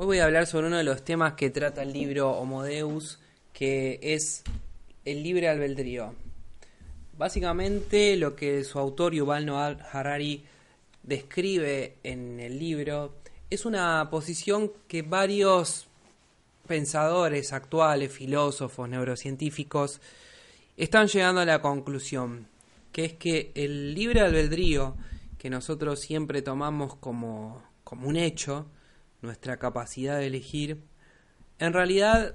Hoy voy a hablar sobre uno de los temas que trata el libro Homo Deus, que es el libre albedrío. Básicamente lo que su autor Yuval Noah Harari describe en el libro es una posición que varios pensadores actuales, filósofos, neurocientíficos, están llegando a la conclusión, que es que el libre albedrío que nosotros siempre tomamos como, como un hecho, nuestra capacidad de elegir, en realidad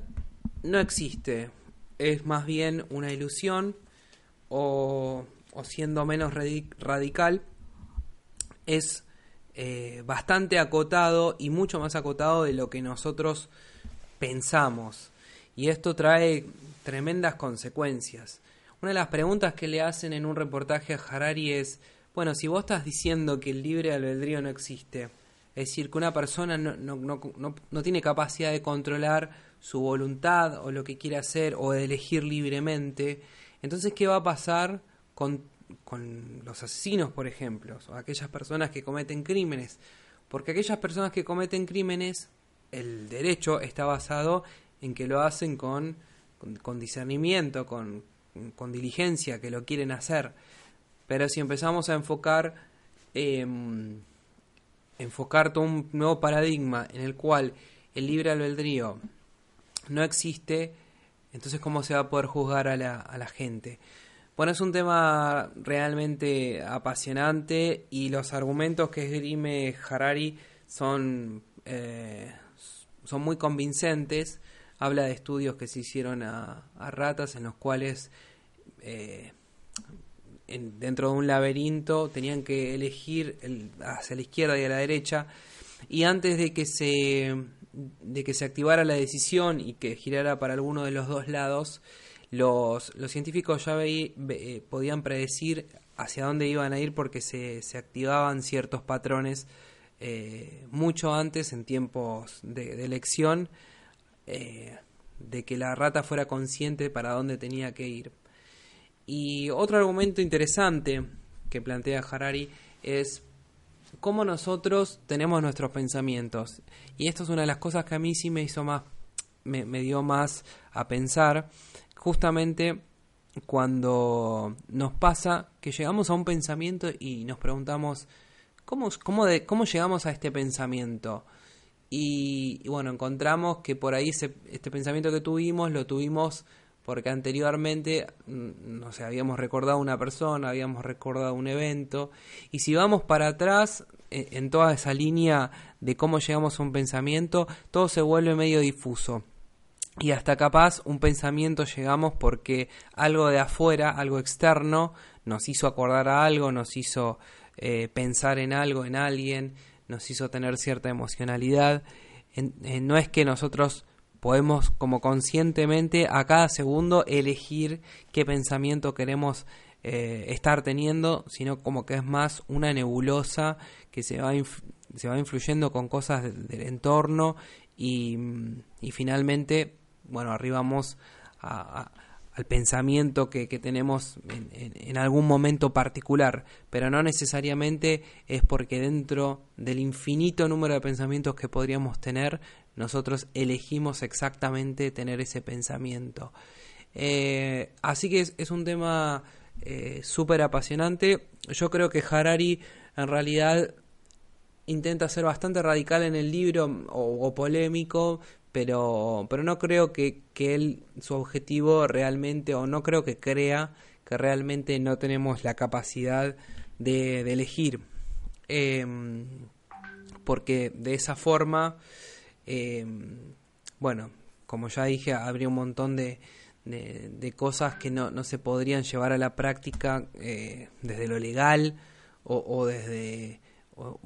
no existe. Es más bien una ilusión o, siendo menos radical, es eh, bastante acotado y mucho más acotado de lo que nosotros pensamos. Y esto trae tremendas consecuencias. Una de las preguntas que le hacen en un reportaje a Harari es, bueno, si vos estás diciendo que el libre albedrío no existe, es decir, que una persona no, no, no, no, tiene capacidad de controlar su voluntad o lo que quiere hacer o de elegir libremente. Entonces, ¿qué va a pasar con, con los asesinos, por ejemplo? O aquellas personas que cometen crímenes. Porque aquellas personas que cometen crímenes, el derecho está basado en que lo hacen con, con, discernimiento, con, con, diligencia, que lo quieren hacer. Pero si empezamos a enfocar... Eh, enfocar todo un nuevo paradigma en el cual el libre albedrío no existe, entonces cómo se va a poder juzgar a la, a la gente. Bueno, es un tema realmente apasionante y los argumentos que esgrime Harari son, eh, son muy convincentes. Habla de estudios que se hicieron a, ratas en los cuales eh, dentro de un laberinto tenían que elegir hacia la izquierda y a la derecha. Y antes de que se de que se activara la decisión y que girara para alguno de los dos lados los, los científicos ya eh, podían predecir hacia dónde iban a ir porque se, se activaban ciertos patrones eh, mucho antes en tiempos de, elección eh, de que la rata fuera consciente para dónde tenía que ir y otro argumento interesante que plantea Harari es cómo nosotros tenemos nuestros pensamientos. Y esto es una de las cosas que a mí sí me hizo más, me, dio más a pensar, justamente cuando nos pasa que llegamos a un pensamiento y nos preguntamos, ¿cómo, cómo, llegamos a este pensamiento? Y, bueno, encontramos que por ahí este pensamiento que tuvimos lo tuvimos porque anteriormente, mm, no habíamos recordado una persona, habíamos recordado un evento, y si vamos para atrás, e, en toda esa línea de cómo llegamos a un pensamiento, todo se vuelve medio difuso. Y hasta capaz un pensamiento llegamos porque algo de afuera, algo externo, nos hizo acordar a algo, nos hizo eh, pensar en algo, en alguien, nos hizo tener cierta emocionalidad. no es que nosotros podemos como conscientemente a cada segundo elegir qué pensamiento queremos eh, estar teniendo, sino como que es más una nebulosa que se va, se va influyendo con cosas del entorno y, y, finalmente, bueno, arribamos al pensamiento que, que tenemos en, en, algún momento particular, pero no necesariamente es porque dentro del infinito número de pensamientos que podríamos tener nosotros elegimos exactamente tener ese pensamiento. Eh, así que es, un tema eh, súper apasionante. Yo creo que Harari en realidad intenta ser bastante radical en el libro o, polémico, pero, pero no creo que, que, él, su objetivo realmente, o no creo que crea que realmente no tenemos la capacidad de, elegir. Em, porque de esa forma eh, bueno, como ya dije, habría un montón de, de, cosas que no, no, se podrían llevar a la práctica eh, desde lo legal o, o, desde o,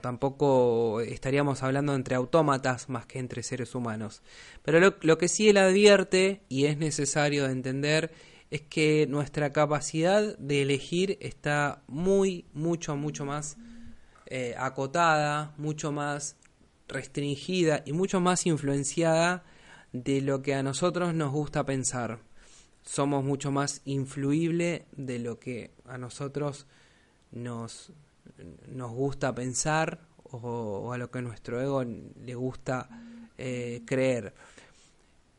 tampoco estaríamos hablando entre autómatas más que entre seres humanos. Pero lo, lo que sí él advierte, y es necesario entender, es que nuestra capacidad de elegir está muy, mucho, mucho más eh, acotada, mucho más restringida y mucho más influenciada de lo que a nosotros nos gusta pensar. Somos mucho más influible de lo que a nosotros nos, nos gusta pensar o, a lo que nuestro ego le gusta eh, creer.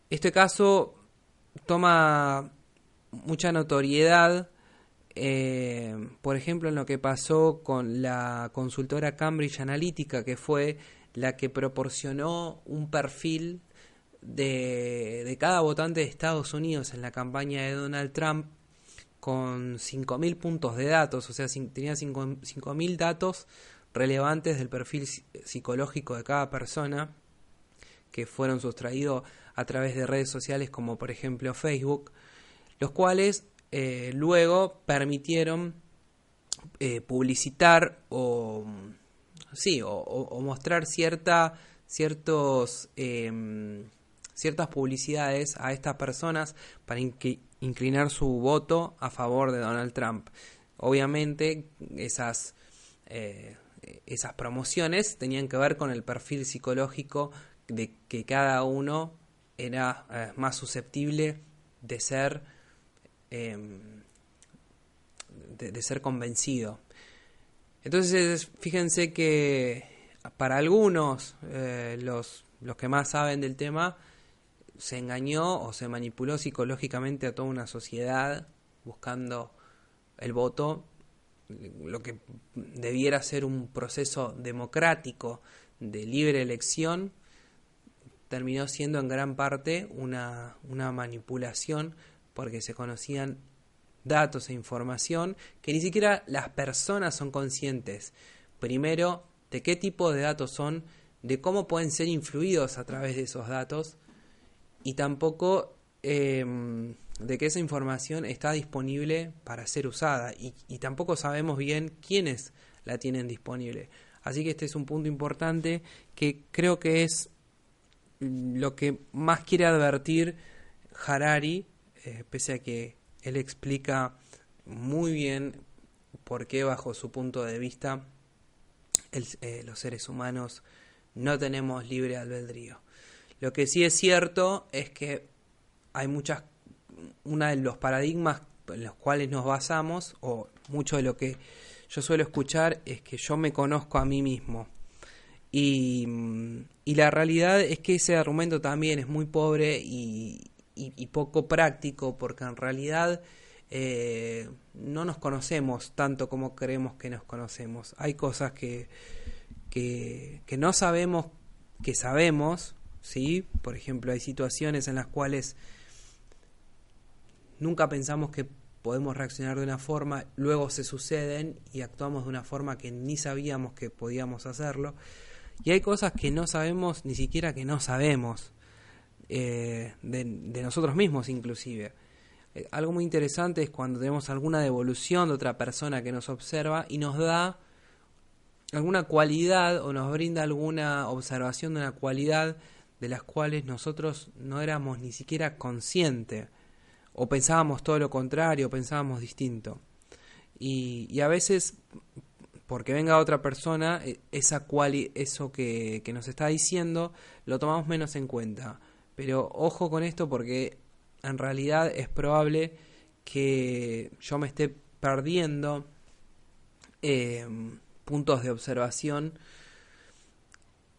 Este caso toma mucha notoriedad, eh, por ejemplo, en lo que pasó con la consultora Cambridge Analytica, que fue la que proporcionó un perfil de, de cada votante de Estados Unidos en la campaña de Donald Trump con 5.000 puntos de datos, o sea, tenía 5.000 datos relevantes del perfil psicológico de cada persona que fueron sustraídos a través de redes sociales como por ejemplo Facebook, los cuales eh, luego permitieron eh, publicitar o sí o, mostrar cierta ciertos em, ciertas publicidades a estas personas para inclinar su voto a favor de Donald Trump. Obviamente esas, eh, esas promociones tenían que ver con el perfil psicológico de que cada uno era eh, más susceptible de ser em, de, ser convencido. Entonces, fíjense que para algunos, eh, los, los que más saben del tema, se engañó o se manipuló psicológicamente a toda una sociedad buscando el voto, lo que debiera ser un proceso democrático de libre elección, terminó siendo en gran parte una, una manipulación porque se conocían datos e información que ni siquiera las personas son conscientes. Primero, de qué tipo de datos son, de cómo pueden ser influidos a través de esos datos y tampoco em, de que esa información está disponible para ser usada y, tampoco sabemos bien quiénes la tienen disponible. Así que este es un punto importante que creo que es lo que más quiere advertir Harari, eh, pese a que él explica muy bien por qué bajo su punto de vista eh, los seres humanos no tenemos libre albedrío. Lo que sí es cierto es que hay muchas, uno de los paradigmas en los cuales nos basamos, o mucho de lo que yo suelo escuchar, es que yo me conozco a mí mismo. Y, la realidad es que ese argumento también es muy pobre y, poco práctico, porque en realidad eh, no nos conocemos tanto como creemos que nos conocemos. Hay cosas que, que, que no sabemos que sabemos, ¿sí? Por ejemplo, hay situaciones en las cuales nunca pensamos que podemos reaccionar de una forma, luego se suceden y actuamos de una forma que ni sabíamos que podíamos hacerlo. Y hay cosas que no sabemos, ni siquiera que no sabemos, eh, de, nosotros mismos inclusive. Eh, algo muy interesante es cuando tenemos alguna devolución de otra persona que nos observa y nos da alguna cualidad o nos brinda alguna observación de una cualidad de las cuales nosotros no éramos ni siquiera conscientes, o pensábamos todo lo contrario, pensábamos distinto. Y, a veces, porque venga otra persona, e, esa cual, eso que, que nos está diciendo lo tomamos menos en cuenta. Pero ojo con esto porque en realidad es probable que yo me esté perdiendo eh, puntos de observación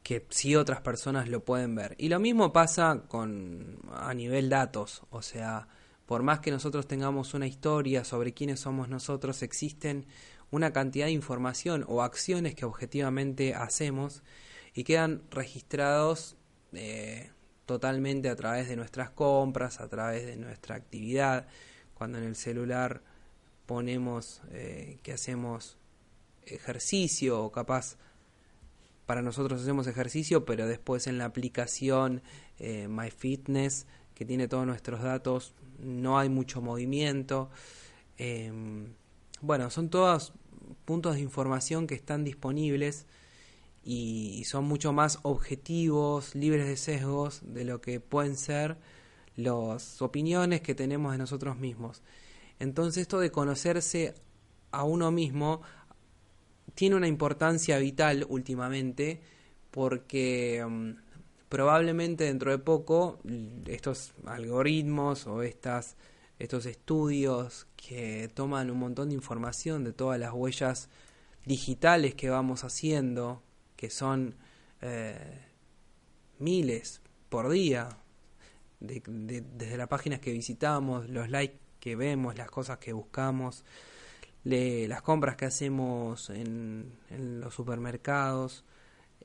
que sí otras personas lo pueden ver. Y lo mismo pasa con a nivel datos, o sea, por más que nosotros tengamos una historia sobre quiénes somos nosotros, existen una cantidad de información o acciones que objetivamente hacemos y quedan registrados eh, totalmente a través de nuestras compras, a través de nuestra actividad, cuando en el celular ponemos eh, que hacemos ejercicio o capaz para nosotros hacemos ejercicio, pero después en la aplicación eh, MyFitness, que tiene todos nuestros datos, no hay mucho movimiento. Em, bueno, son todas puntos de información que están disponibles y son mucho más objetivos, libres de sesgos de lo que pueden ser las opiniones que tenemos de nosotros mismos. Entonces esto de conocerse a uno mismo tiene una importancia vital últimamente porque mm, probablemente dentro de poco estos algoritmos o estas, estos estudios que toman un montón de información de todas las huellas digitales que vamos haciendo, que son eh, miles por día, desde las páginas que visitamos, los likes que vemos, las cosas que buscamos, las compras que hacemos en, los supermercados,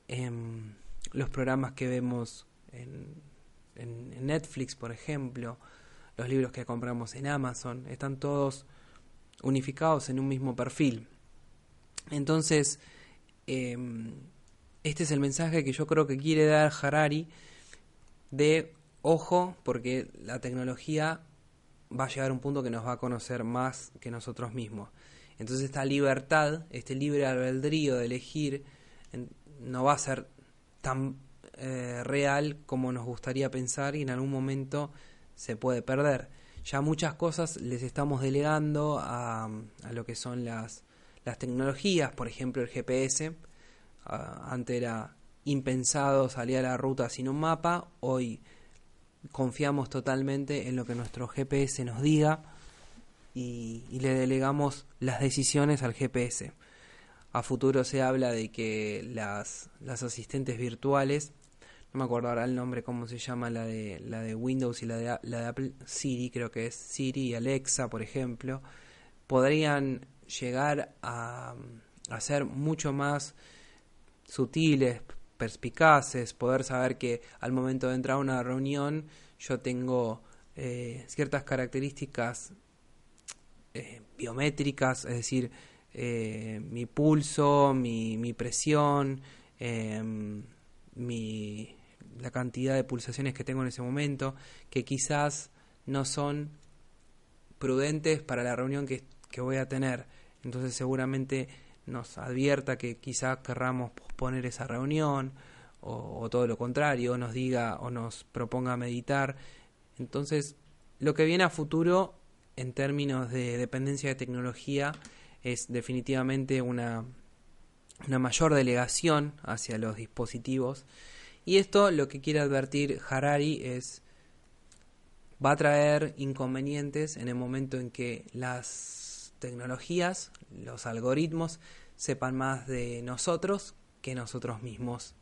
em, los programas que vemos en, en, Netflix, por ejemplo, los libros que compramos en Amazon, están todos unificados en un mismo perfil. Entonces, em, este es el mensaje que yo creo que quiere dar Harari de ojo, porque la tecnología va a llegar a un punto que nos va a conocer más que nosotros mismos. Entonces esta libertad, este libre albedrío de elegir, no va a ser tan eh, real como nos gustaría pensar y en algún momento se puede perder. Ya muchas cosas les estamos delegando a, a lo que son las, las tecnologías, por ejemplo el GPS. Antes era impensado salir a la ruta sin un mapa, hoy confiamos totalmente en lo que nuestro GPS nos diga y, le delegamos las decisiones al GPS. A futuro se habla de que las, las asistentes virtuales, no me acuerdo ahora el nombre, cómo se llama la de, la de Windows y la de, la de Apple, Siri, creo que es Siri y Alexa, por ejemplo, podrían llegar a, a ser mucho más sutiles, perspicaces, poder saber que al momento de entrar a una reunión yo tengo eh, ciertas características eh, biométricas, es decir, eh, mi pulso, mi, mi presión, em, mi, la cantidad de pulsaciones que tengo en ese momento, que quizás no son prudentes para la reunión que, que voy a tener. Entonces seguramente nos advierta que quizás querramos posponer esa reunión o, o, todo lo contrario, nos diga o nos proponga meditar. Entonces, lo que viene a futuro en términos de dependencia de tecnología es definitivamente una, una mayor delegación hacia los dispositivos. Y esto lo que quiere advertir Harari es va a traer inconvenientes en el momento en que las tecnologías, los algoritmos, sepan más de nosotros que nosotros mismos